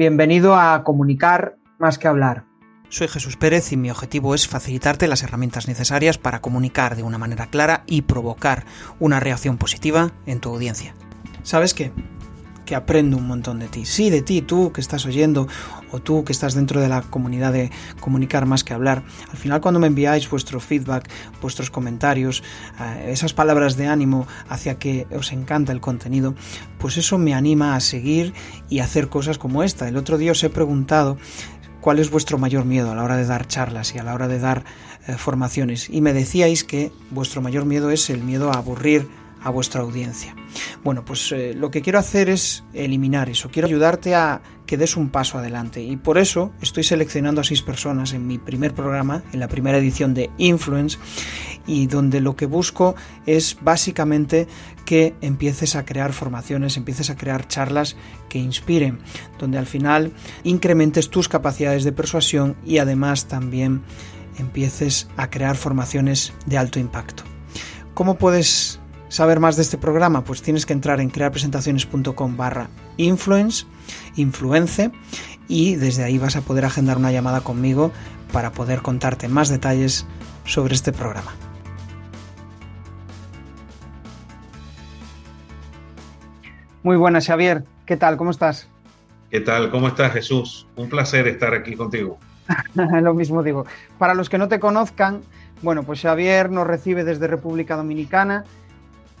Bienvenido a Comunicar más que hablar. Soy Jesús Pérez y mi objetivo es facilitarte las herramientas necesarias para comunicar de una manera clara y provocar una reacción positiva en tu audiencia. ¿Sabes qué? Que aprendo un montón de ti. Sí, de ti, tú que estás oyendo o tú que estás dentro de la comunidad de comunicar más que hablar. Al final cuando me enviáis vuestro feedback, vuestros comentarios, eh, esas palabras de ánimo hacia que os encanta el contenido, pues eso me anima a seguir y hacer cosas como esta. El otro día os he preguntado cuál es vuestro mayor miedo a la hora de dar charlas y a la hora de dar eh, formaciones. Y me decíais que vuestro mayor miedo es el miedo a aburrir a vuestra audiencia. Bueno, pues eh, lo que quiero hacer es eliminar eso. Quiero ayudarte a que des un paso adelante. Y por eso estoy seleccionando a seis personas en mi primer programa, en la primera edición de Influence, y donde lo que busco es básicamente que empieces a crear formaciones, empieces a crear charlas que inspiren, donde al final incrementes tus capacidades de persuasión y además también empieces a crear formaciones de alto impacto. ¿Cómo puedes saber más de este programa? Pues tienes que entrar en crearpresentaciones.com barra influence, influence, y desde ahí vas a poder agendar una llamada conmigo para poder contarte más detalles sobre este programa. Muy buenas, Xavier. ¿Qué tal? ¿Cómo estás? ¿Qué tal? ¿Cómo estás, Jesús? Un placer estar aquí contigo. Lo mismo digo. Para los que no te conozcan, bueno, pues Xavier nos recibe desde República Dominicana.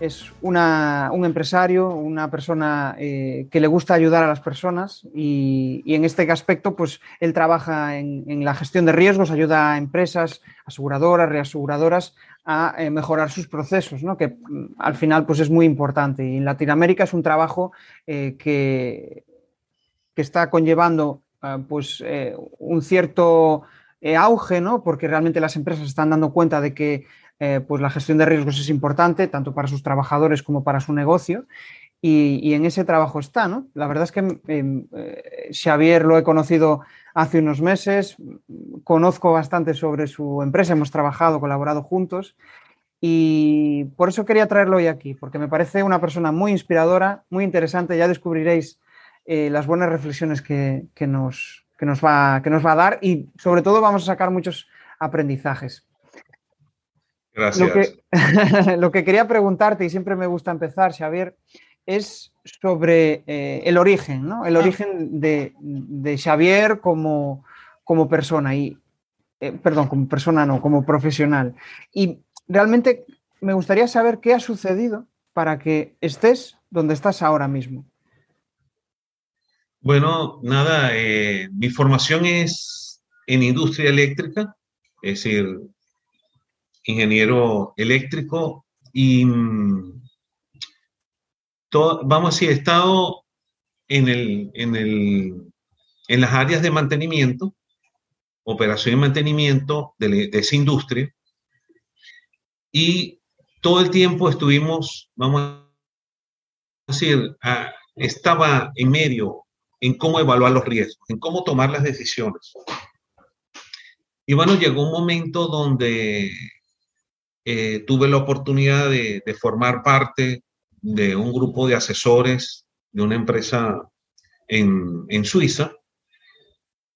Es una, un empresario, una persona eh, que le gusta ayudar a las personas y, en este aspecto, pues él trabaja en, la gestión de riesgos, ayuda a empresas, aseguradoras, reaseguradoras a eh, mejorar sus procesos, ¿no? que mm, al final pues es muy importante. Y en Latinoamérica es un trabajo eh, que, que, está conllevando pues, un cierto auge, ¿no? porque realmente las empresas están dando cuenta de que eh, pues la gestión de riesgos es importante tanto para sus trabajadores como para su negocio. Y, en ese trabajo está, ¿no? La verdad es que eh, Xavier lo he conocido hace unos meses, conozco bastante sobre su empresa, hemos trabajado, colaborado juntos y por eso quería traerlo hoy aquí, porque me parece una persona muy inspiradora, muy interesante, ya descubriréis eh, las buenas reflexiones que, nos va, que nos va a dar y sobre todo vamos a sacar muchos aprendizajes. Gracias. Lo que, lo que quería preguntarte, y siempre me gusta empezar, Xavier, es sobre eh, el origen, ¿no? El origen de, de Xavier como, como, persona y, eh, perdón, como persona no, como profesional. Y realmente me gustaría saber qué ha sucedido para que estés donde estás ahora mismo. Bueno, nada, eh, mi formación es en industria eléctrica, es decir, ingeniero eléctrico y todo, vamos a decir, he estado en, el, en, el, en las áreas de mantenimiento, operación y mantenimiento de, esa industria, y todo el tiempo estuvimos, vamos a decir, estaba en medio en cómo evaluar los riesgos, en cómo tomar las decisiones. Y bueno, llegó un momento donde eh, tuve la oportunidad de, formar parte de un grupo de asesores de una empresa en, Suiza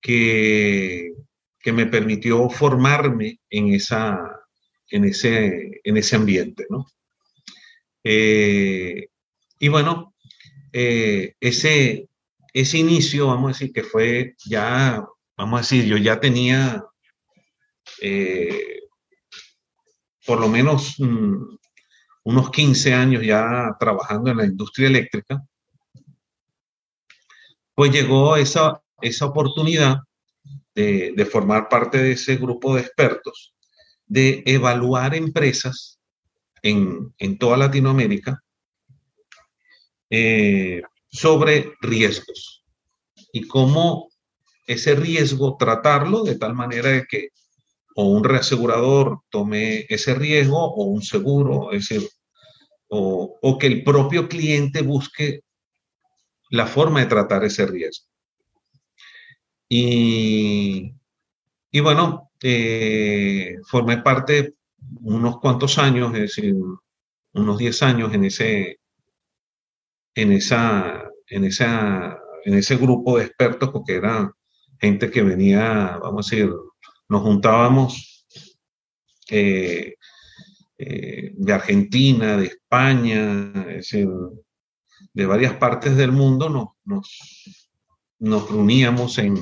que, que, me permitió formarme en, esa, en, ese, en ese ambiente. ¿no? Eh, y bueno, eh, ese, ese inicio, vamos a decir que fue ya, vamos a decir, yo ya tenía por lo menos mmm, unos 15 años ya trabajando en la industria eléctrica, pues llegó esa, esa oportunidad de, de, formar parte de ese grupo de expertos, de evaluar empresas en, en toda Latinoamérica eh, sobre riesgos y cómo ese riesgo tratarlo de tal manera de que o un reasegurador tome ese riesgo o un seguro, es decir, o, o, que el propio cliente busque la forma de tratar ese riesgo. Y, y bueno, eh, formé parte unos cuantos años, es decir, unos 10 años en ese, en esa, en esa en ese grupo de expertos, porque era gente que venía, vamos a decir, nos juntábamos eh, eh, de Argentina, de España, de varias partes del mundo, nos, nos, reuníamos en,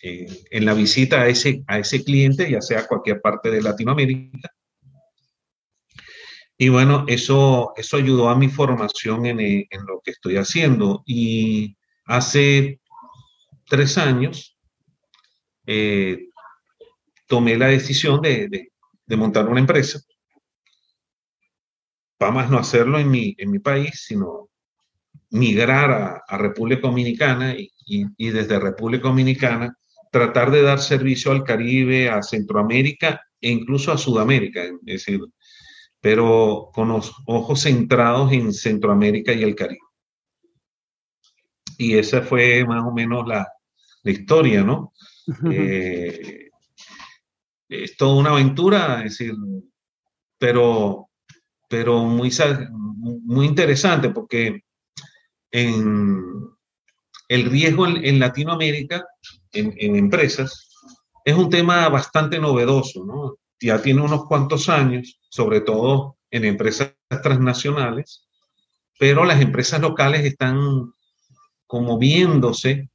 en la visita a ese, a ese cliente, ya sea cualquier parte de Latinoamérica. Y bueno, eso, eso ayudó a mi formación en, en lo que estoy haciendo. Y hace tres años eh, tomé la decisión de, de, montar una empresa. Para más no hacerlo en mi, en mi país, sino migrar a, a República Dominicana y, y, desde República Dominicana tratar de dar servicio al Caribe, a Centroamérica e incluso a Sudamérica, es decir, pero con los ojos centrados en Centroamérica y el Caribe. Y esa fue más o menos la, la historia, ¿no? Eh, es toda una aventura, es decir, pero, pero muy, muy interesante porque en el riesgo en, Latinoamérica, en, empresas, es un tema bastante novedoso, ¿no? Ya tiene unos cuantos años, sobre todo en empresas transnacionales, pero las empresas locales están como viéndose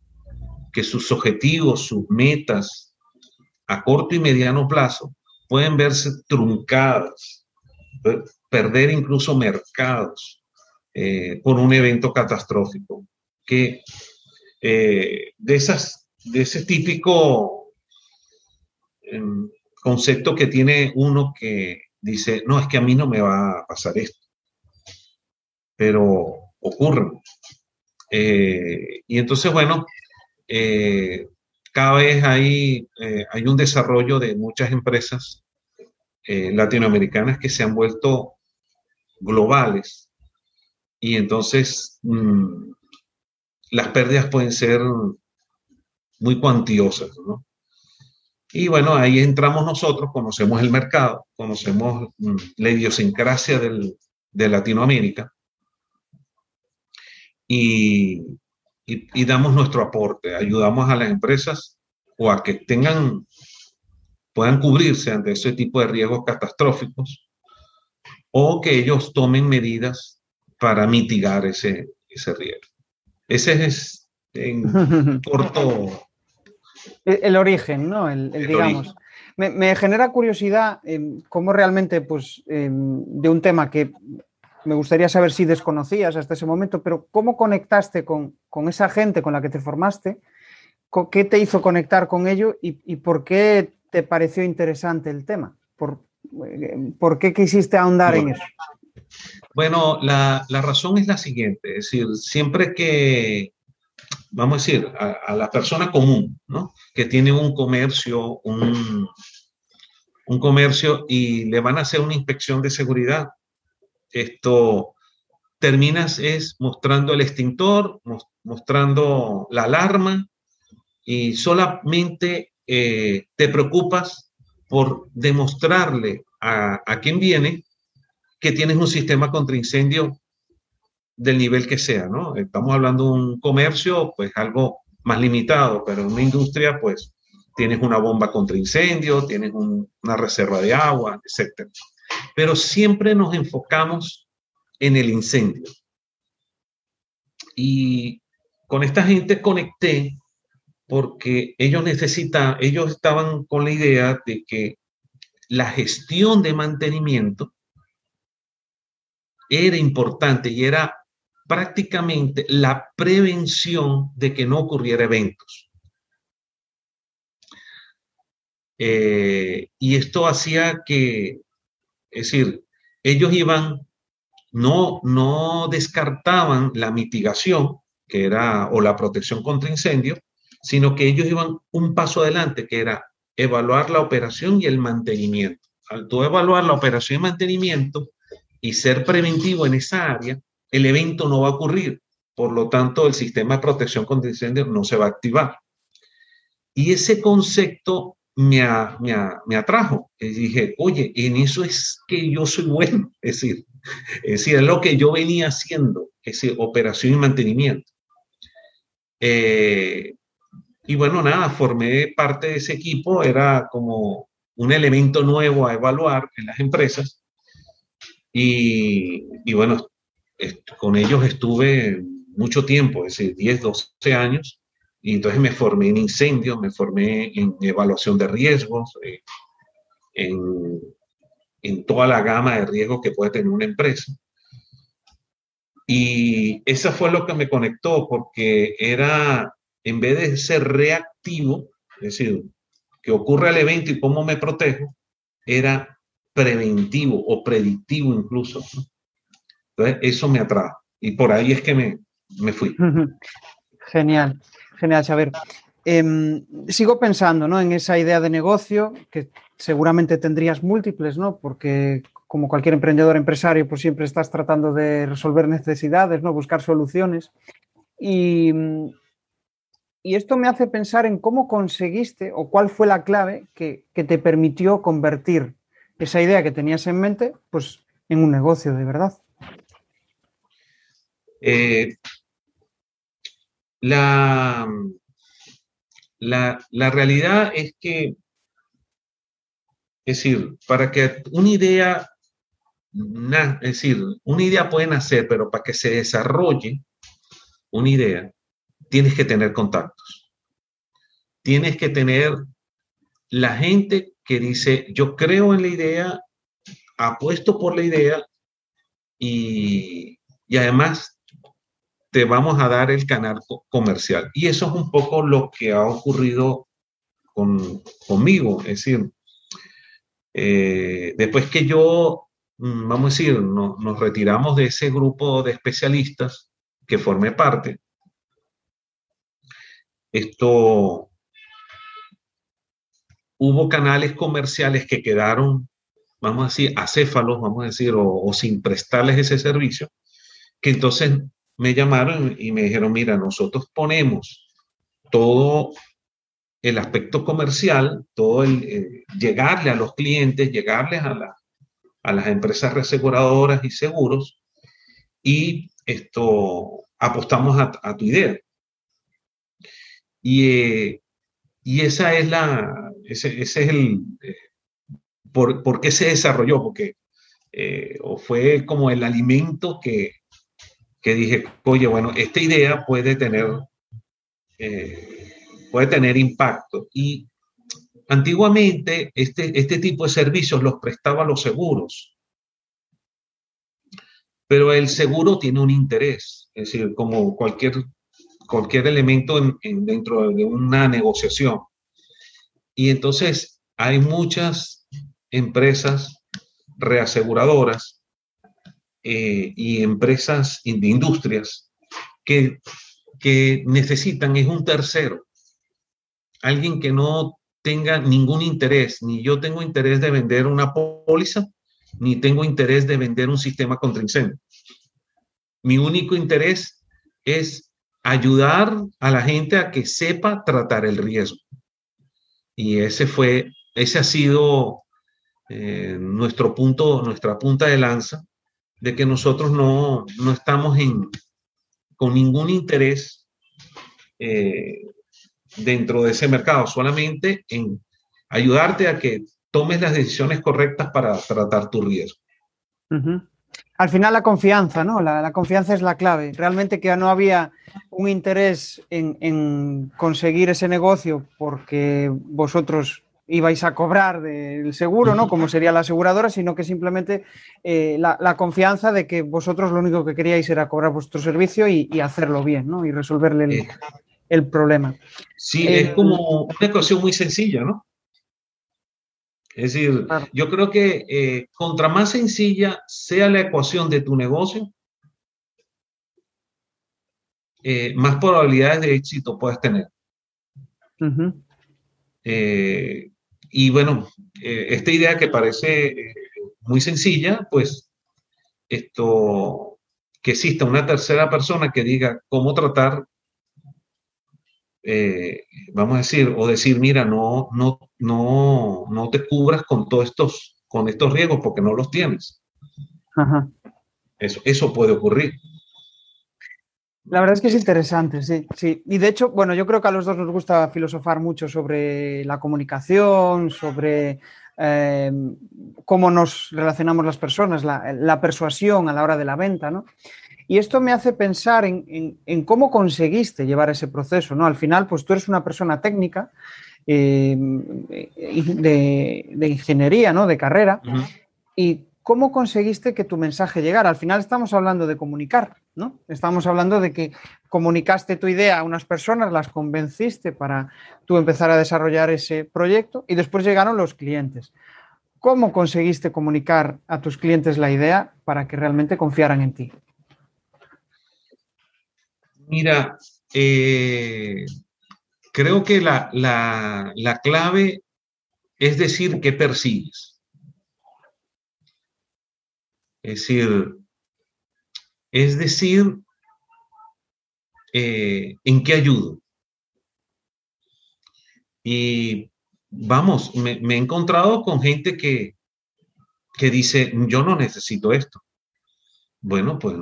que sus objetivos, sus metas a corto y mediano plazo pueden verse truncadas, perder incluso mercados eh, por un evento catastrófico. Que eh, de, esas, de ese típico em, concepto que tiene uno que dice, no, es que a mí no me va a pasar esto, pero ocurre. Eh, y entonces, bueno, eh, cada vez hay, hay un desarrollo de muchas empresas latinoamericanas que se han vuelto globales. Y entonces, mm, las pérdidas pueden ser muy cuantiosas. Y bueno, ahí entramos nosotros, conocemos el mercado, conocemos mm, la idiosincrasia de Latinoamérica y, y, damos nuestro aporte, ayudamos a las empresas o a que tengan, puedan cubrirse ante ese tipo de riesgos catastróficos o que ellos tomen medidas para mitigar ese, ese riesgo. Ese es en corto. El, origen, ¿no? El, digamos. Me, genera curiosidad em, cómo realmente, pues, em, de un tema que me gustaría saber si desconocías hasta ese momento, pero ¿cómo conectaste con, esa gente con la que te formaste? ¿Qué te hizo conectar con ello y, por qué te pareció interesante el tema? ¿Por, eh, ¿por qué quisiste ahondar en eso? Bueno, la, razón es la siguiente, es decir, siempre que, vamos a decir, a, la persona común, ¿no? Que tiene un comercio, un, un comercio y le van a hacer una inspección de seguridad, esto terminas es mostrando el extintor, mostrando la alarma y solamente eh, te preocupas por demostrarle a, a quien viene que tienes un sistema contra incendio del nivel que sea, ¿no? Estamos hablando de un comercio, pues algo más limitado, pero en una industria, pues tienes una bomba contra incendio, tienes una reserva de agua, etc. Pero siempre nos enfocamos en el incendio. Y con esta gente conecté porque ellos necesitan, ellos estaban con la idea de que la gestión de mantenimiento era importante y era prácticamente la prevención de que no ocurriera eventos. Eh, y esto hacía que, es decir, ellos iban, no, no descartaban la mitigación, que era, o la protección contra incendios, sino que ellos iban un paso adelante, que era evaluar la operación y el mantenimiento. Al tú evaluar la operación y mantenimiento, y ser preventivo en esa área, el evento no va a ocurrir. Por lo tanto, el sistema de protección contra incendios no se va a activar. Y ese concepto me, me, atrajo. Y dije, oye, en eso es que yo soy bueno. Es decir, es decir, es lo que yo venía haciendo, ese operación y mantenimiento. Eh, y bueno, nada, formé parte de ese equipo, era como un elemento nuevo a evaluar en las empresas. Y, y bueno, con ellos estuve mucho tiempo, es decir, 10, 12 años, y entonces me formé en incendios, me formé en evaluación de riesgos, eh, en, en toda la gama de riesgos que puede tener una empresa. Y eso fue lo que me conectó, porque era, en vez de ser reactivo, es decir, que ocurre el evento y cómo me protejo, era preventivo o predictivo incluso. Entonces, eso me atrajo. Y por ahí es que me, me fui. Genial, genial, saber. Em, sigo pensando ¿no? en esa idea de negocio que seguramente tendrías múltiples, ¿no? Porque como cualquier emprendedor empresario, pues siempre estás tratando de resolver necesidades, ¿no? Buscar soluciones. Y, y esto me hace pensar en cómo conseguiste o cuál fue la clave que, que, te permitió convertir esa idea que tenías en mente, pues en un negocio de verdad. Eh, la, la, la, realidad es que, es decir, para que una idea, es decir, una idea puede nacer, pero para que se desarrolle una idea, tienes que tener contactos. Tienes que tener la gente que dice, yo creo en la idea, apuesto por la idea y, y además te vamos a dar el canal comercial. Y eso es un poco lo que ha ocurrido con, conmigo. Es decir, eh, después que yo, mm, vamos a decir, nos retiramos de ese grupo de especialistas que formé parte, esto, hubo canales comerciales que quedaron, vamos a decir, acéfalos, vamos a decir, o, o sin prestarles ese servicio, que entonces me llamaron y me dijeron, mira, nosotros ponemos todo el aspecto comercial, todo el eh, llegarle a los clientes, llegarles a, la, a las empresas reseguradoras y seguros y esto apostamos a, tu idea. Y, eh, y, esa es la, ese, ese es el, eh, por, por, qué se desarrolló, porque o fue como el alimento que, que dije, oye, bueno, esta idea puede tener, eh, puede tener impacto. Y antiguamente este, este tipo de servicios los prestaba los seguros. Pero el seguro tiene un interés, es decir, como cualquier, cualquier elemento dentro de una negociación. Y entonces hay muchas empresas reaseguradoras eh, y empresas de industrias que, que necesitan es un tercero, alguien que no tenga ningún interés, ni yo tengo interés de vender una póliza, ni tengo interés de vender un sistema contra incendio. Mi único interés es ayudar a la gente a que sepa tratar el riesgo. Y ese fue, ese ha sido eh, nuestro punto, nuestra punta de lanza de que nosotros no, no estamos en, con ningún interés eh, dentro de ese mercado, solamente en ayudarte a que tomes las decisiones correctas para tratar tu riesgo. Al final la confianza, ¿no? La, la, confianza es la clave. Realmente que no había un interés en, en conseguir ese negocio porque vosotros ibais a cobrar del seguro, ¿no? Como sería la aseguradora, sino que simplemente eh, la, la, confianza de que vosotros lo único que queríais era cobrar vuestro servicio y, y hacerlo bien, ¿no? Y resolverle el, el problema. Sí, eh, es como una ecuación muy sencilla, ¿no? Es decir, claro. yo creo que eh, contra más sencilla sea la ecuación de tu negocio, eh, más probabilidades de éxito puedes tener. Uh -huh. eh, y bueno, eh, esta idea que parece eh, muy sencilla, pues esto, que exista una tercera persona que diga cómo tratar, eh, vamos a decir, o decir, mira, no, no, no, no te cubras con todos estos, con estos riesgos porque no los tienes. Ajá. Eso, eso puede ocurrir. La verdad es que es interesante, sí, sí. Y de hecho, bueno, yo creo que a los dos nos gusta filosofar mucho sobre la comunicación, sobre eh, cómo nos relacionamos las personas, la, persuasión a la hora de la venta, ¿no? Y esto me hace pensar en, cómo conseguiste llevar ese proceso, ¿no? Al final, pues tú eres una persona técnica eh, de, ingeniería, ¿no? De carrera. Y ¿cómo conseguiste que tu mensaje llegara? Al final estamos hablando de comunicar, Estamos hablando de que comunicaste tu idea a unas personas, las convenciste para tú empezar a desarrollar ese proyecto y después llegaron los clientes. ¿Cómo conseguiste comunicar a tus clientes la idea para que realmente confiaran en ti? Mira, eh, creo que la, la clave es decir qué persigues. Es decir, es decir, eh, ¿en qué ayudo? Y vamos, me, he encontrado con gente que, que dice, yo no necesito esto. Bueno, pues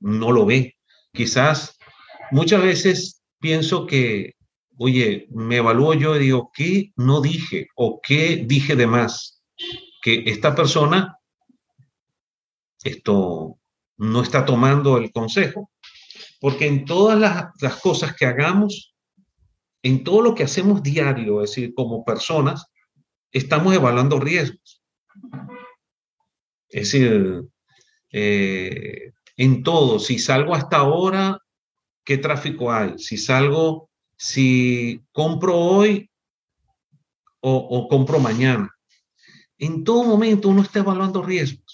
no lo ve. Quizás muchas veces pienso que, oye, me evalúo yo y digo, ¿qué no dije o qué dije de más? Que esta persona esto no está tomando el consejo. Porque en todas las, cosas que hagamos, en todo lo que hacemos diario, es decir, como personas, estamos evaluando riesgos. Es decir, eh, en todo, si salgo hasta ahora, ¿qué tráfico hay? Si salgo, si compro hoy o, o compro mañana. En todo momento uno está evaluando riesgos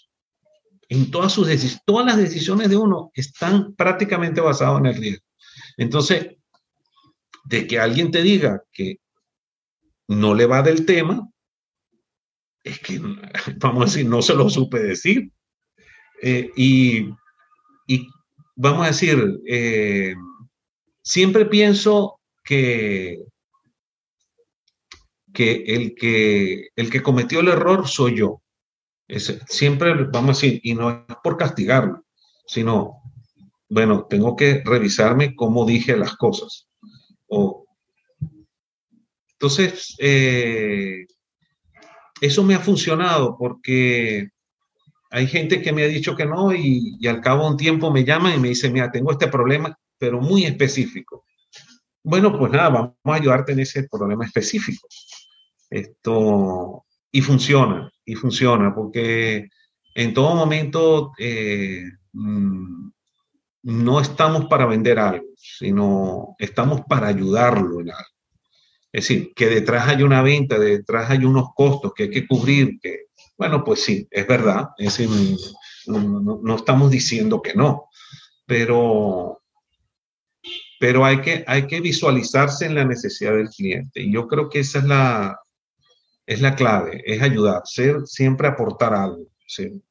todas sus decisiones, todas las decisiones de uno están prácticamente basadas en el riesgo. Entonces, de que alguien te diga que no le va del tema, es que, vamos a decir, no se lo supe decir. Eh, y, vamos a decir, eh, siempre pienso que, que, el que el que cometió el error soy yo siempre vamos a decir, y no es por castigarlo, sino, bueno, tengo que revisarme cómo dije las cosas. O, entonces, eh, eso me ha funcionado porque hay gente que me ha dicho que no y, y, al cabo de un tiempo me llaman y me dicen, mira, tengo este problema, pero muy específico. Bueno, pues nada, vamos a ayudarte en ese problema específico. Esto, y funciona, y funciona, porque en todo momento eh, mm, no estamos para vender algo, sino estamos para ayudarlo en algo. Es decir, que detrás hay una venta, detrás hay unos costos que hay que cubrir, que, bueno, pues sí, es verdad, es decir, no, no, estamos diciendo que no, pero, pero hay, que, hay que visualizarse en la necesidad del cliente. Y yo creo que esa es la, es la clave, es ayudar, ser, siempre aportar algo. Sí,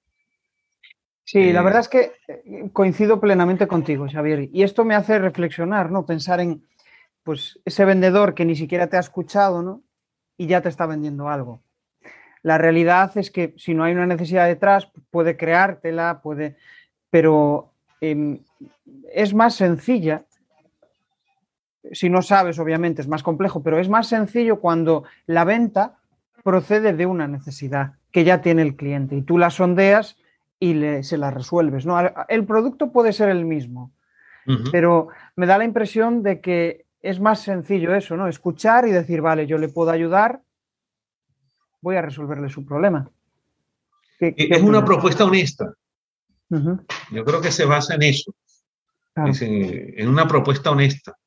sí la eh, verdad es que eh, coincido plenamente contigo, Xavier. Y esto me hace reflexionar, ¿no? Pensar en pues, ese vendedor que ni siquiera te ha escuchado, ¿no? Y ya te está vendiendo algo. La realidad es que si no hay una necesidad detrás, puede creártela, puede. Pero em, es más sencilla si no sabes, obviamente es más complejo, pero es más sencillo cuando la venta procede de una necesidad que ya tiene el cliente y tú la sondeas y se la resuelves. ¿no? El producto puede ser el mismo, pero me da la impresión de que es más sencillo eso, ¿no? Escuchar y decir, vale, yo le puedo ayudar, voy a resolverle su problema. es una propuesta honesta. Yo creo que se basa en eso, en, una propuesta honesta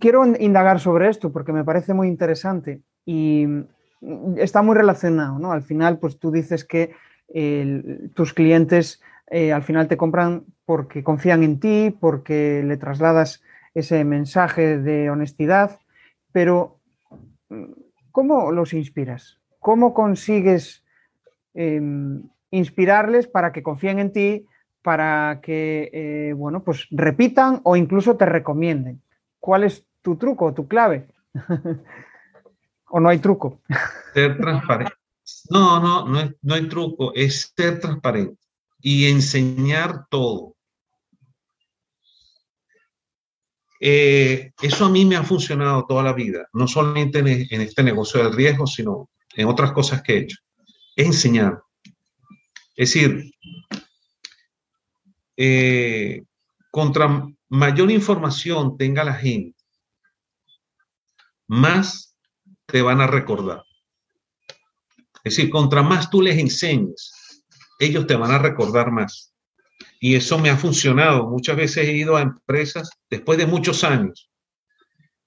quiero indagar sobre esto porque me parece muy interesante y está muy relacionado, ¿no? Al final, pues tú dices que tus clientes eh, al final te compran porque confían en ti, porque le trasladas ese mensaje de honestidad, pero ¿cómo los inspiras? ¿Cómo consigues em, inspirarles para que confíen en ti, para que, eh, bueno, pues repitan o incluso te recomienden. ¿Cuál es tu truco tu clave? ¿O no hay truco? Ser transparente. No, no, no, no hay truco, es ser transparente. y enseñar todo. Eh, eso a mí me ha funcionado toda la vida, no solamente en, este negocio del riesgo, sino en otras cosas que he hecho. Enseñar. Es decir, eh, contra mayor información tenga la gente, más te van a recordar. Es decir, contra más tú les enseñes, ellos te van a recordar más. Y eso me ha funcionado. Muchas veces he ido a empresas después de muchos años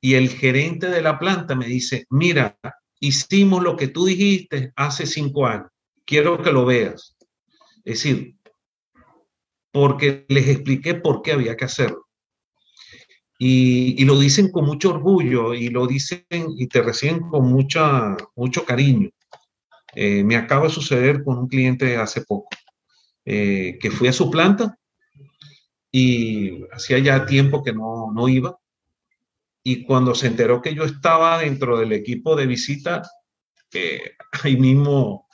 y el gerente de la planta me dice, mira, hicimos lo que tú dijiste hace cinco años. Quiero que lo veas. Es decir, porque les expliqué por qué había que hacerlo. Y, lo dicen con mucho orgullo y lo dicen y te reciben con mucha, mucho cariño. Eh, me acaba de suceder con un cliente hace poco, eh, que fui a su planta y hacía ya tiempo que no, no iba. Y cuando se enteró que yo estaba dentro del equipo de visita, eh, ahí mismo,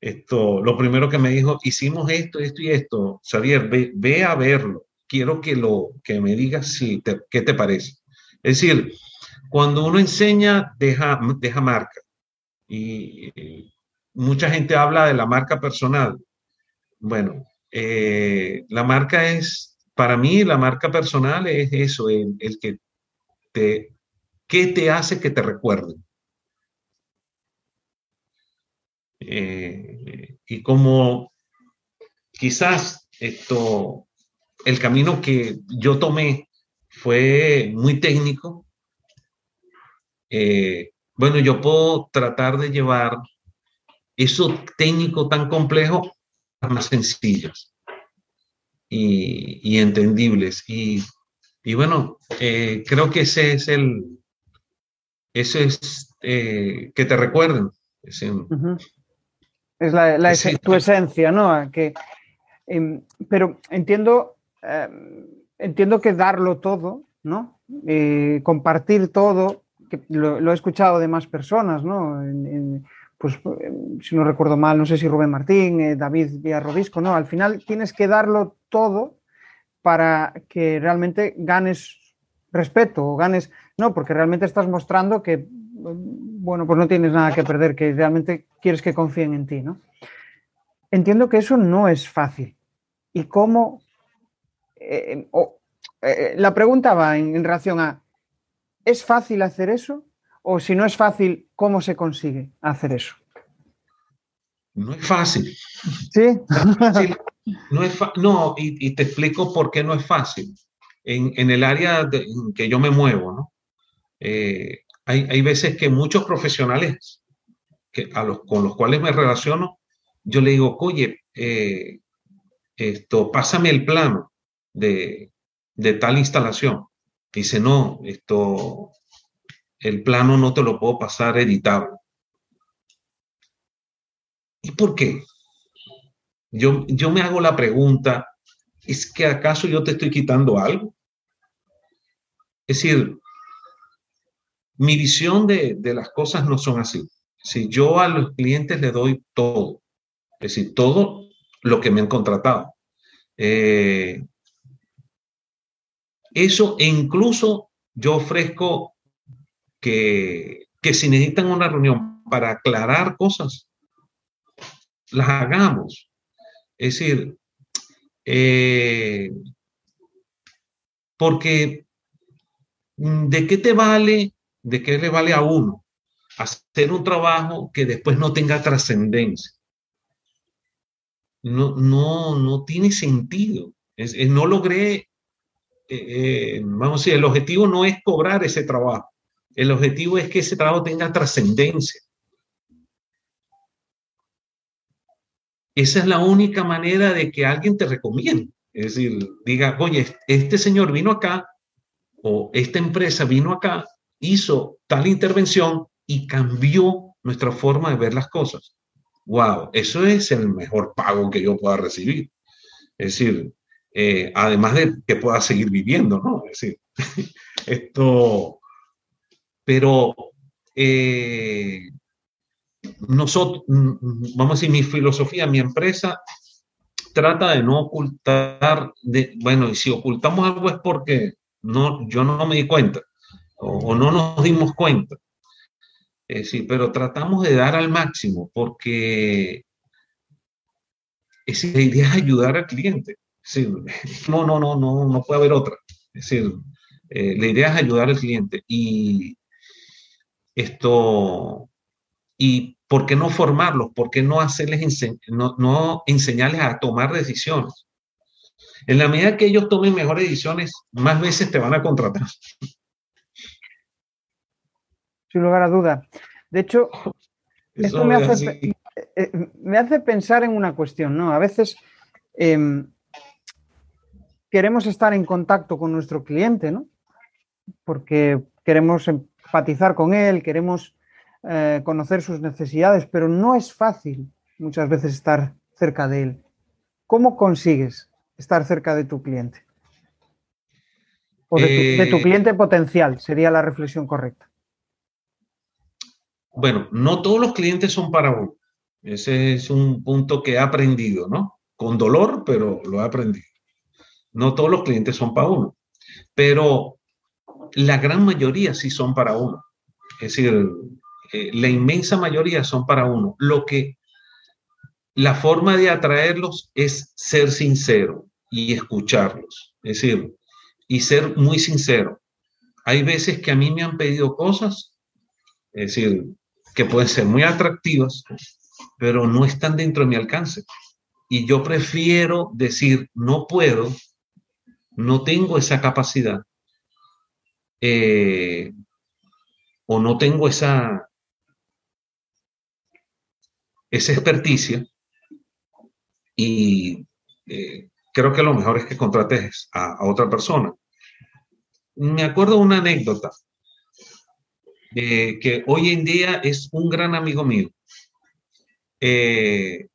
esto, lo primero que me dijo, hicimos esto, esto y esto. Xavier, ve, ve a verlo. Quiero que, lo, que me digas si qué te parece. Es decir, cuando uno enseña, deja, deja marca. Y, mucha gente habla de la marca personal. Bueno, eh, la marca es, para mí, la marca personal es eso, el, que te, ¿qué te hace que te recuerden? Eh, y como quizás esto, el camino que yo tomé fue muy técnico, eh, bueno, yo puedo tratar de llevar eso técnico tan complejo más sencillas y, entendibles. Y, bueno, eh, creo que ese es el, ese es eh, que te recuerden. La, tu esencia, ¿no? Que, em, pero entiendo, em, entiendo que darlo todo, ¿no? Eh, compartir todo, que lo, he escuchado de más personas, ¿no? pues eh, si no recuerdo mal, no sé si Rubén Martín, eh, David Villarrobisco, no, al final tienes que darlo todo para que realmente ganes respeto o ganes, no, porque realmente estás mostrando que, bueno, pues no tienes nada que perder, que realmente quieres que confíen en ti, ¿no? Entiendo que eso no es fácil. ¿Y cómo? Eh, la pregunta va en relación a, ¿es fácil hacer eso? O si no es fácil, ¿cómo se consigue hacer eso? No es fácil. Sí. No, es no y, te explico por qué no es fácil. En, el área en que yo me muevo, ¿no? Eh, hay, veces que muchos profesionales que, a los, con los cuales me relaciono, yo le digo, oye, eh, esto, pásame el plano de, de tal instalación. Dice, no, esto, el plano no te lo puedo pasar editable. ¿Y por qué? Yo, yo me hago la pregunta, ¿es que acaso yo te estoy quitando algo? Es decir, mi visión de, las cosas no son así. Si yo a los clientes le doy todo, es decir, todo lo que me han contratado. Eh, eso incluso yo ofrezco que, si necesitan una reunión para aclarar cosas, las hagamos. Es decir, eh, porque ¿de qué te vale, de qué le vale a uno hacer un trabajo que después no tenga trascendencia? No, no, no tiene sentido. no logré, eh, eh, vamos a decir, el objetivo no es cobrar ese trabajo. El objetivo es que ese trabajo tenga trascendencia. Esa es la única manera de que alguien te recomiende. Es decir, diga, oye, este señor vino acá o esta empresa vino acá, hizo tal intervención y cambió nuestra forma de ver las cosas. Wow, eso es el mejor pago que yo pueda recibir. Es decir, eh, además de que pueda seguir viviendo, ¿no? Es decir, esto, pero eh, nosotros, vamos a decir, mi filosofía, mi empresa trata de no ocultar, de, bueno, y si ocultamos algo es porque no, yo no me di cuenta o, no nos dimos cuenta. Eh, sí, pero tratamos de dar al máximo porque la idea es ayudar al cliente. no, no, no, no, no puede haber otra. Es decir, eh, la idea es ayudar al cliente y esto, y ¿por qué no formarlos? ¿Por qué no hacerles, no, no enseñarles a tomar decisiones? En la medida que ellos tomen mejores decisiones, más veces te van a contratar. Sin lugar a duda. De hecho, esto me hace, eh, eh, me hace, pensar en una cuestión, ¿no? A veces em, queremos estar en contacto con nuestro cliente, ¿no? Porque queremos empatizar con él, queremos eh, conocer sus necesidades, pero no es fácil muchas veces estar cerca de él. ¿Cómo consigues estar cerca de tu cliente? O de tu, eh, cliente potencial, sería la reflexión correcta. Bueno, no todos los clientes son para uno. Ese es un punto que he aprendido, ¿no? Con dolor, pero lo he aprendido. No todos los clientes son para uno, pero la gran mayoría sí son para uno. Es decir, eh, la inmensa mayoría son para uno. Lo que la forma de atraerlos es ser sincero y escucharlos. Es decir, y ser muy sincero. Hay veces que a mí me han pedido cosas, es decir, que pueden ser muy atractivas, pero no están dentro de mi alcance. Y yo prefiero decir, no puedo, no tengo esa capacidad, eh, o no tengo esa, esa experticia y eh, creo que lo mejor es que contrates a, otra persona. Me acuerdo una anécdota eh, que hoy en día es un gran amigo mío. Eh,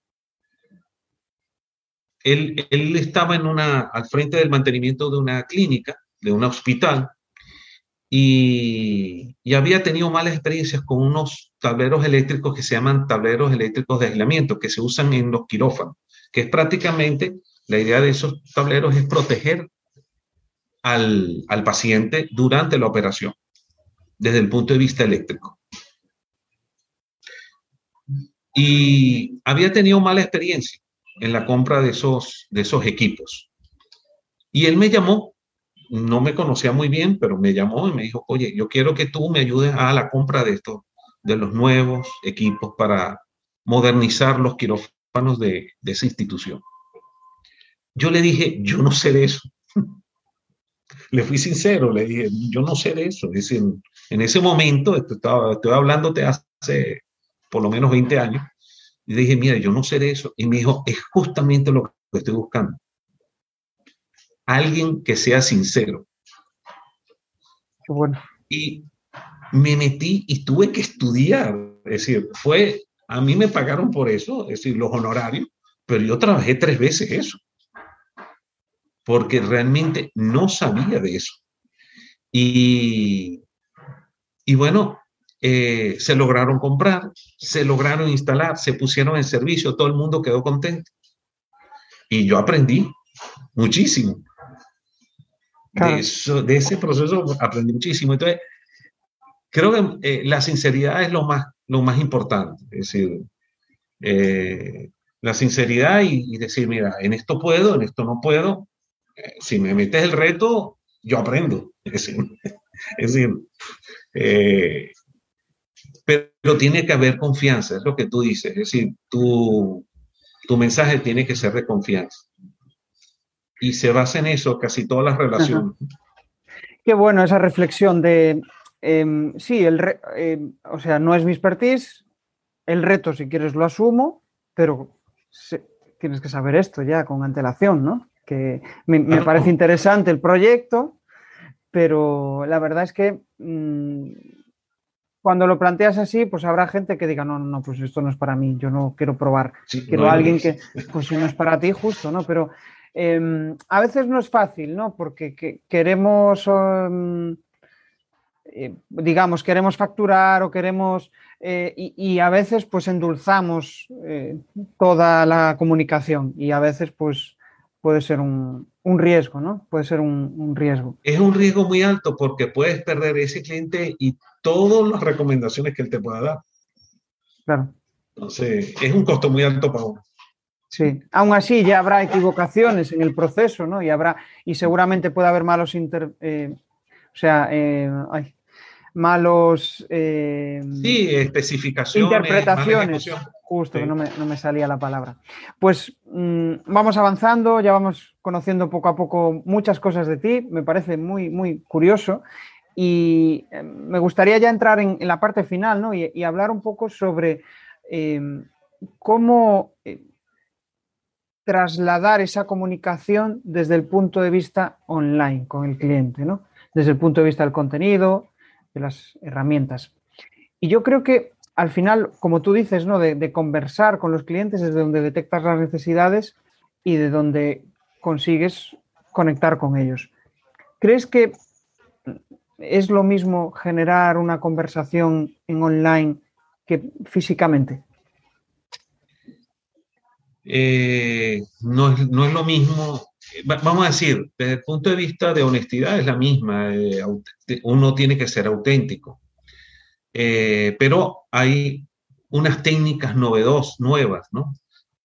él, él, estaba en una, al frente del mantenimiento de una clínica, de un hospital, y, había tenido malas experiencias con unos tableros eléctricos que se llaman tableros eléctricos de aislamiento, que se usan en los quirófanos, que es prácticamente, la idea de esos tableros es proteger al, al paciente durante la operación, desde el punto de vista eléctrico. Y había tenido mala experiencia en la compra de esos, de esos equipos. Y él me llamó no me conocía muy bien, pero me llamó y me dijo, oye, yo quiero que tú me ayudes a la compra de estos, de los nuevos equipos para modernizar los quirófanos de, esa institución. Yo le dije, yo no sé de eso. le fui sincero, le dije, yo no sé de eso. Es decir, en ese momento, estaba, estoy hablándote hace por lo menos 20 años, y dije, mira, yo no sé de eso. Y me dijo, es justamente lo que estoy buscando alguien que sea sincero. bueno. Y me metí y tuve que estudiar. Es decir, fue, a mí me pagaron por eso, es decir, los honorarios, pero yo trabajé tres veces eso. Porque realmente no sabía de eso. Y, y bueno, eh, se lograron comprar, se lograron instalar, se pusieron en servicio, todo el mundo quedó contento. Y yo aprendí muchísimo. De, ese proceso aprendí muchísimo. Entonces, creo que eh, la sinceridad es lo más, lo más importante. Es decir, eh, la sinceridad y, decir, mira, en esto puedo, en esto no puedo. Si me metes el reto, yo aprendo. Es decir, pero tiene que haber confianza, es lo que tú dices. Es decir, tu, tu mensaje tiene que ser de confianza y se basa en eso casi todas las relaciones. Qué bueno esa reflexión de, em, sí, el em, o sea, no es mi expertise, el reto si quieres lo asumo, pero tienes que saber esto ya con antelación, ¿no? Que me, parece interesante el proyecto, pero la verdad es que mm, cuando lo planteas así, pues habrá gente que diga, no, no, pues esto no es para mí, yo no quiero probar. quiero a alguien que, pues si no es para ti, justo, ¿no? Pero Em, a veces no es fácil, ¿no? Porque queremos em, eh, digamos, queremos facturar o queremos, eh, y, a veces pues endulzamos eh, toda la comunicación y a veces pues puede ser un, riesgo, ¿no? Puede ser un, riesgo. Es un riesgo muy alto porque puedes perder ese cliente y todas las recomendaciones que él te pueda dar. Claro. Entonces, es un costo muy alto para uno. Sí, aún así ya habrá equivocaciones en el proceso, ¿no? Y habrá, y seguramente puede haber malos inter, o sea, ay, malos... Eh, sí, especificaciones. Interpretaciones. Justo, que no me, salía la palabra. Pues mm, vamos avanzando, ya vamos conociendo poco a poco muchas cosas de ti, me parece muy, muy curioso. Y eh, me gustaría ya entrar en, la parte final ¿no? y, hablar un poco sobre em, cómo eh, trasladar esa comunicación desde el punto de vista online con el cliente, ¿no? desde el punto de vista del contenido, de las herramientas. Y yo creo que al final, como tú dices, ¿no? De, conversar con los clientes es de donde detectas las necesidades y de donde consigues conectar con ellos. ¿Crees que es lo mismo generar una conversación en online que físicamente? Eh, no, es, lo mismo vamos a decir, desde el punto de vista de honestidad es la misma, eh, uno tiene que ser auténtico, eh, pero hay unas técnicas novedosas, nuevas, ¿no?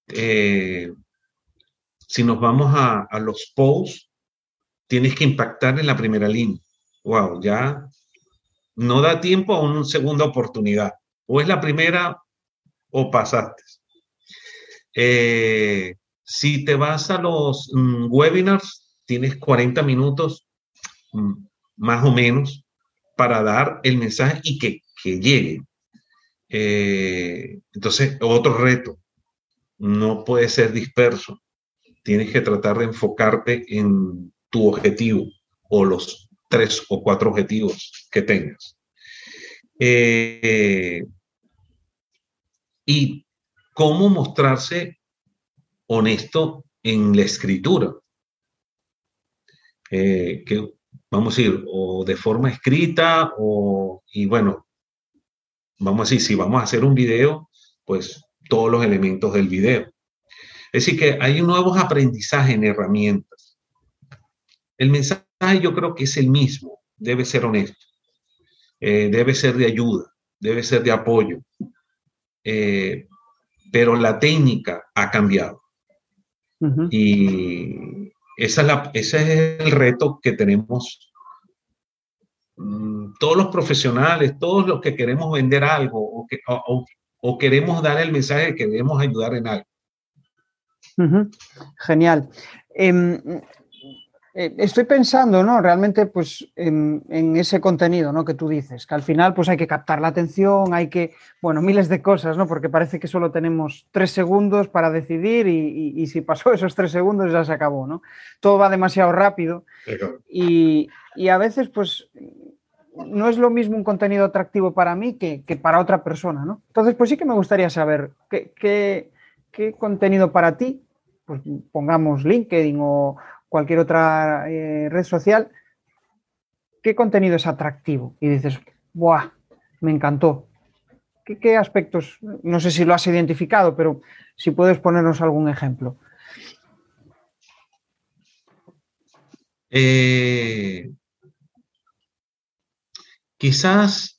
Eh, si nos vamos a, a, los posts, tienes que impactar en la primera línea. Wow, ya no da tiempo a una segunda oportunidad. O es la primera o pasaste. Eh, si te vas a los mm, webinars, tienes 40 minutos mm, más o menos para dar el mensaje y que, llegue. Eh, entonces, otro reto, no puede ser disperso. Tienes que tratar de enfocarte en tu objetivo o los tres o cuatro objetivos que tengas. Eh, y cómo mostrarse honesto en la escritura. Eh, que vamos a decir, o de forma escrita, o, y bueno, vamos a decir, si vamos a hacer un video, pues todos los elementos del video. Es decir, que hay nuevos aprendizajes en herramientas. El mensaje yo creo que es el mismo, debe ser honesto, eh, debe ser de ayuda, debe ser de apoyo, eh, pero la técnica ha cambiado. Y esa es la, ese es el reto que tenemos mm, todos los profesionales, todos los que queremos vender algo o, que, o, queremos dar el mensaje de que debemos ayudar en algo. Genial. Em, eh, estoy pensando, ¿no? Realmente, pues, en, ese contenido, ¿no? Que tú dices, que al final, pues, hay que captar la atención, hay que, bueno, miles de cosas, ¿no? Porque parece que solo tenemos tres segundos para decidir y, si pasó esos tres segundos ya se acabó, ¿no? Todo va demasiado rápido y, a veces, pues, no es lo mismo un contenido atractivo para mí que, para otra persona, ¿no? Entonces, pues sí que me gustaría saber qué, qué contenido para ti, pues pongamos LinkedIn o cualquier otra eh, red social, ¿qué contenido es atractivo? Y dices, ¡buah! Me encantó. ¿Qué, aspectos? No sé si lo has identificado, pero si puedes ponernos algún ejemplo. Eh, quizás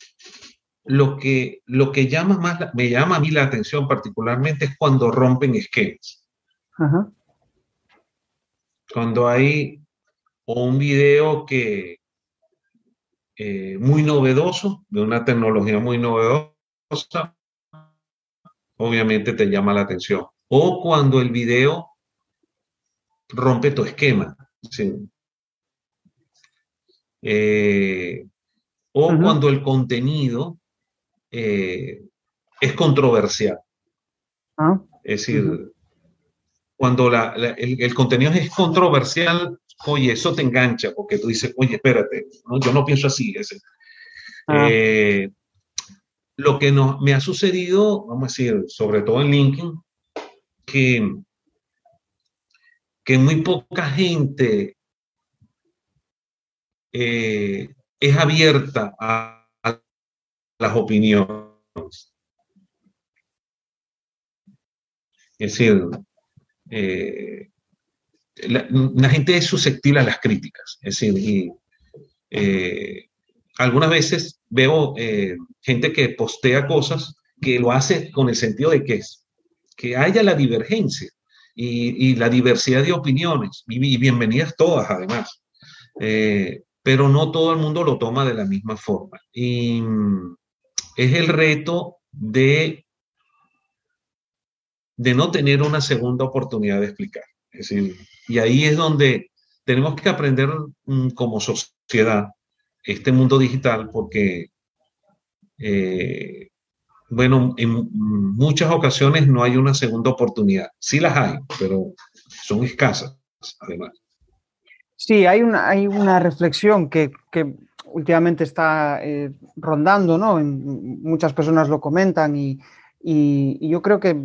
lo que, lo que llama más, me llama a mí la atención particularmente es cuando rompen esquemas. Ajá cuando hay un video que eh, muy novedoso, de una tecnología muy novedosa, obviamente te llama la atención. O cuando el video rompe tu esquema. Eh, o cuando el contenido eh, es controversial. Ah. Es decir, cuando el, contenido es controversial, oye, eso te engancha, porque tú dices, oye, espérate, yo no pienso así. Ah. Eh, lo que no, me ha sucedido, vamos a decir, sobre todo en LinkedIn, que, que muy poca gente eh, es abierta a, las opiniones. Es decir, eh, la, gente es susceptible a las críticas. Es decir, eh, algunas veces veo eh, gente que postea cosas que lo hace con el sentido de que, es, que haya la divergencia y, la diversidad de opiniones, y, bienvenidas todas además, pero no todo el mundo lo toma de la misma forma. Y mm, es el reto de, de no tener una segunda oportunidad de explicar. Es decir, y ahí es donde tenemos que aprender mm, como sociedad este mundo digital porque, eh, bueno, en muchas ocasiones no hay una segunda oportunidad. Sí las hay, pero son escasas, además. Sí, hay una, hay una reflexión que, últimamente está eh, rondando, ¿no? muchas personas lo comentan y, y, yo creo que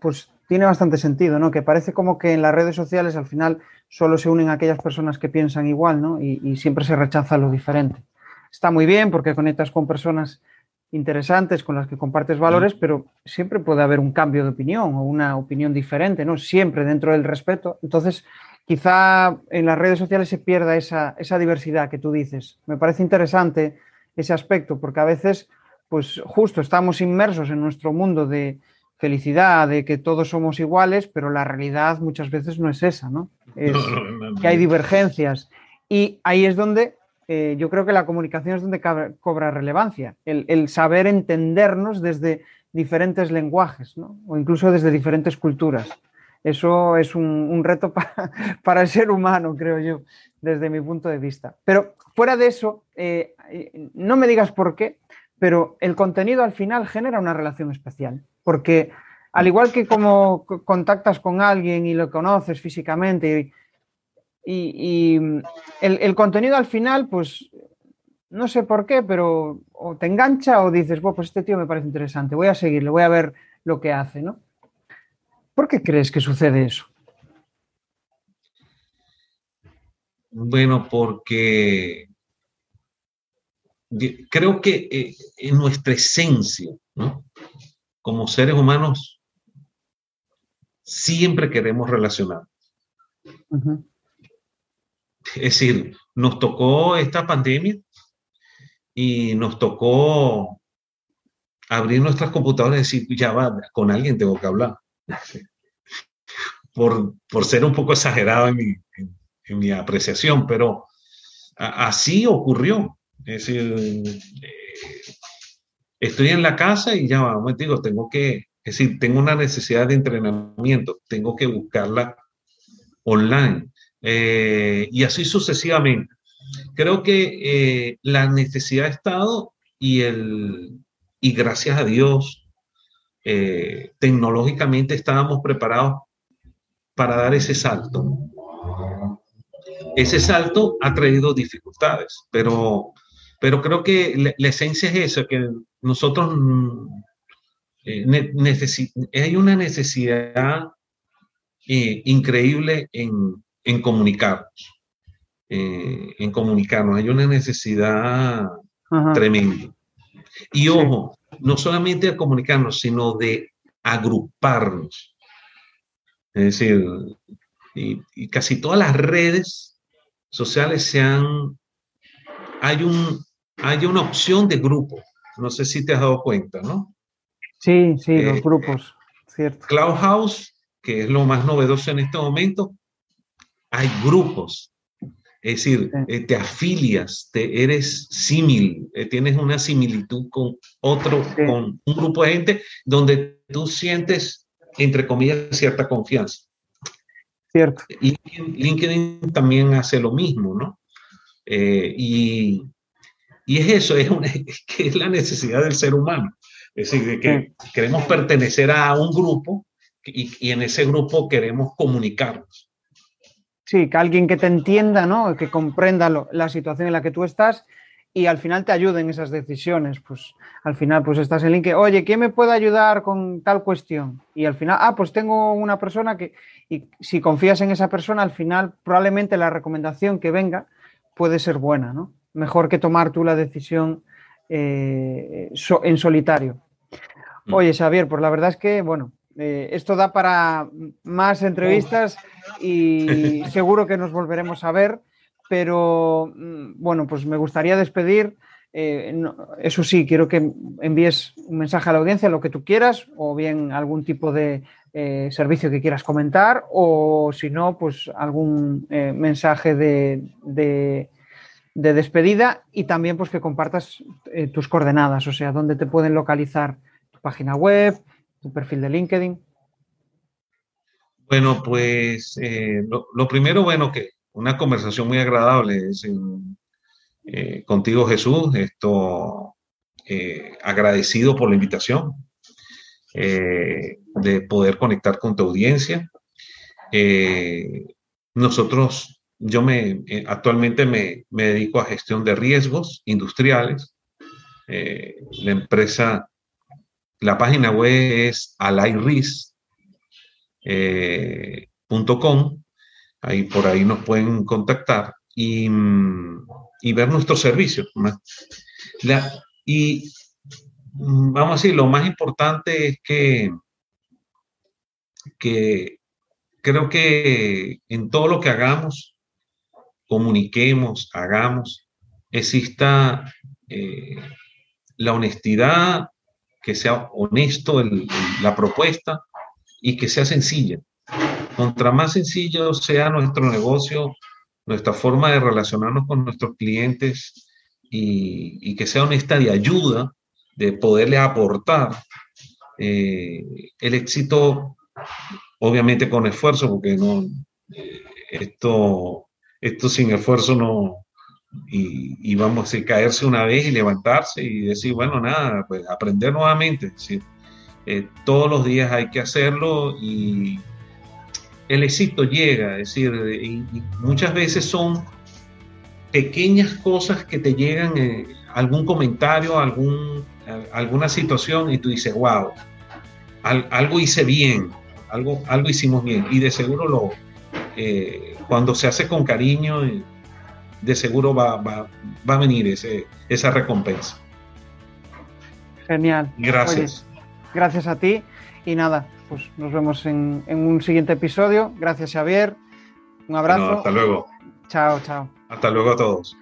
pues, tiene bastante sentido, ¿no? Que parece como que en las redes sociales al final solo se unen aquellas personas que piensan igual, ¿no? y siempre se rechaza lo diferente está muy bien porque conectas con personas interesantes con las que compartes valores, pero siempre puede haber un cambio de opinión o una opinión diferente, ¿no? Siempre dentro del respeto. Entonces, quizá en las redes sociales se pierda esa, diversidad que tú dices. Me parece interesante ese aspecto porque a veces, pues justo estamos inmersos en nuestro mundo de felicidad, de que todos somos iguales, pero la realidad muchas veces no es esa, ¿no? Es que hay divergencias. Y ahí es donde eh, yo creo que la comunicación es donde cobra relevancia, el, saber entendernos desde diferentes lenguajes o incluso desde diferentes culturas. Eso es un, reto para, el ser humano, creo yo, desde mi punto de vista. Pero fuera de eso, eh, no me digas por qué, pero el contenido al final genera una relación especial, porque al igual que como contactas con alguien y lo conoces físicamente y, el, contenido al final, pues no sé por qué, pero o te engancha o dices, pues este tío me parece interesante, voy a seguirle, voy a ver lo que hace, ¿no? ¿Por qué crees que sucede eso? Bueno, porque creo que eh, en nuestra esencia, ¿no? Como seres humanos, siempre queremos relacionar. Es decir, nos tocó esta pandemia y nos tocó abrir nuestras computadoras y decir, ya va, con alguien tengo que hablar. Por, ser un poco exagerado en mi, apreciación, pero así ocurrió. Es decir, eh, estoy en la casa y ya va, digo, tengo que, es decir, tengo una necesidad de entrenamiento, tengo que buscarla online. Eh, y así sucesivamente. Creo que eh, la necesidad de Estado y, el, y gracias a Dios, tecnológicamente estábamos preparados para dar ese salto. Ese salto ha traído dificultades, pero, pero creo que la, esencia es eso, que nosotros hay una necesidad increíble en, en comunicarnos, eh, en comunicarnos. Hay una necesidad tremenda. Y ojo, no solamente de comunicarnos, sino de agruparnos. Es decir, y, casi todas las redes sociales se han, hay, un, hay una opción de grupo. No sé si te has dado cuenta, ¿no? Sí, sí, los eh, grupos, cierto. Clubhouse, que es lo más novedoso en este momento, hay grupos. Es decir, eh, te afilias, te eres símil, eh, tienes una similitud con otro, con un grupo de gente donde tú sientes, entre comillas, cierta confianza. Cierto. LinkedIn, también hace lo mismo, ¿no? Eh, y, y, es eso, es, una, que es la necesidad del ser humano. Es decir, que queremos pertenecer a un grupo y, y en ese grupo queremos comunicarnos. Sí, que alguien que te entienda, ¿no? Que comprenda la situación en la que tú estás y al final te ayude en esas decisiones. Pues al final, pues estás en LinkedIn, oye, ¿quién me puede ayudar con tal cuestión? Y al final, ah, pues tengo una persona que, y si confías en esa persona, al final probablemente la recomendación que venga puede ser buena, ¿no? Mejor que tomar tú la decisión eh, en solitario. Mm. Oye, Xavier, pues la verdad es que, bueno, eh, esto da para más entrevistas y seguro que nos volveremos a ver, pero mm, bueno, pues me gustaría despedir. Eh, eso sí, quiero que envíes un mensaje a la audiencia, lo que tú quieras, o bien algún tipo de servicio que quieras comentar, o si no, pues algún mensaje de de despedida y también pues que compartas eh, tus coordenadas, o sea, dónde te pueden localizar tu página web, tu perfil de LinkedIn. Bueno, pues eh, lo, primero, bueno, que una conversación muy agradable es eh, contigo Jesús, esto agradecido por la invitación de poder conectar con tu audiencia. nosotros yo me, eh, actualmente me, dedico a gestión de riesgos industriales. Eh, la empresa, la página web es alairis.com. Eh, ahí por ahí nos pueden contactar y, ver nuestros servicios. y vamos a decir, lo más importante es que, que creo que en todo lo que hagamos comuniquemos, hagamos, exista eh, la honestidad, que sea honesto la propuesta y que sea sencilla. Contra más sencillo sea nuestro negocio, nuestra forma de relacionarnos con nuestros clientes y, que sea honesta de ayuda, de poderle aportar eh, el éxito, obviamente con esfuerzo, porque no, esto esto sin esfuerzo no, y, vamos a caerse una vez y levantarse y decir, bueno, nada, pues aprender nuevamente. Eh, todos los días hay que hacerlo y el éxito llega, es decir, y, muchas veces son pequeñas cosas que te llegan, eh, algún comentario, algún, alguna situación y tú dices, wow, algo hice bien, algo, algo hicimos bien y de seguro lo, eh, cuando se hace con cariño, de seguro va, va, a venir ese, esa recompensa. Genial. Gracias. gracias a ti y nada, pues nos vemos en, un siguiente episodio. Gracias Javier. Un abrazo. hasta luego. Chao, chao. Hasta luego a todos.